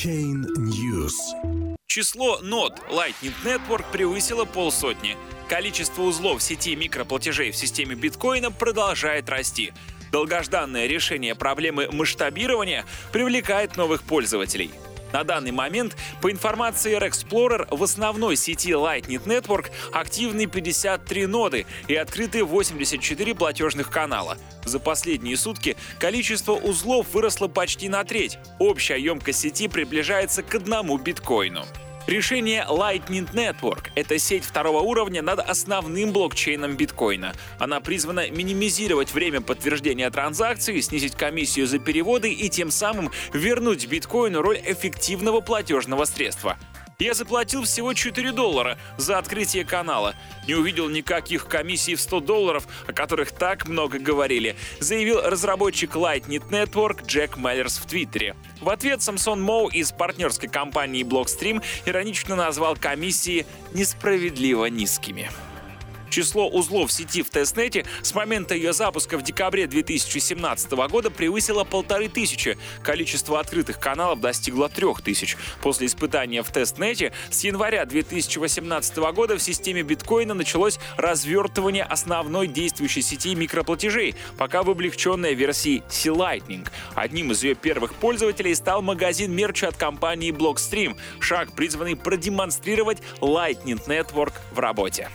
Blockchain News. Число нод Lightning Network превысило полсотни. Количество узлов сети микроплатежей в системе биткоина продолжает расти. Долгожданное решение проблемы масштабирования привлекает новых пользователей. На данный момент, по информации Air Explorer, в основной сети Lightning Network активны 53 ноды и открыты 84 платежных канала. За последние сутки количество узлов выросло почти на треть. Общая емкость сети приближается к одному биткоину. Решение Lightning Network — это сеть второго уровня над основным блокчейном биткоина. Она призвана минимизировать время подтверждения транзакций, снизить комиссию за переводы и тем самым вернуть биткоину роль эффективного платежного средства. Я заплатил всего 4 доллара за открытие канала. Не увидел никаких комиссий в 100 долларов, о которых так много говорили, заявил разработчик Lightning Network Джек Меллерс в Твиттере. В ответ Самсон Моу из партнерской компании Blockstream иронично назвал комиссии несправедливо низкими. Число узлов сети в тестнете с момента ее запуска в декабре 2017 года превысило полторы тысячи. Количество открытых каналов достигло трех тысяч. После испытания в тестнете с января 2018 года в системе биткоина началось развертывание основной действующей сети микроплатежей, пока в облегченной версии C-Lightning. Одним из ее первых пользователей стал магазин мерча от компании Blockstream, шаг, призванный продемонстрировать Lightning Network в работе.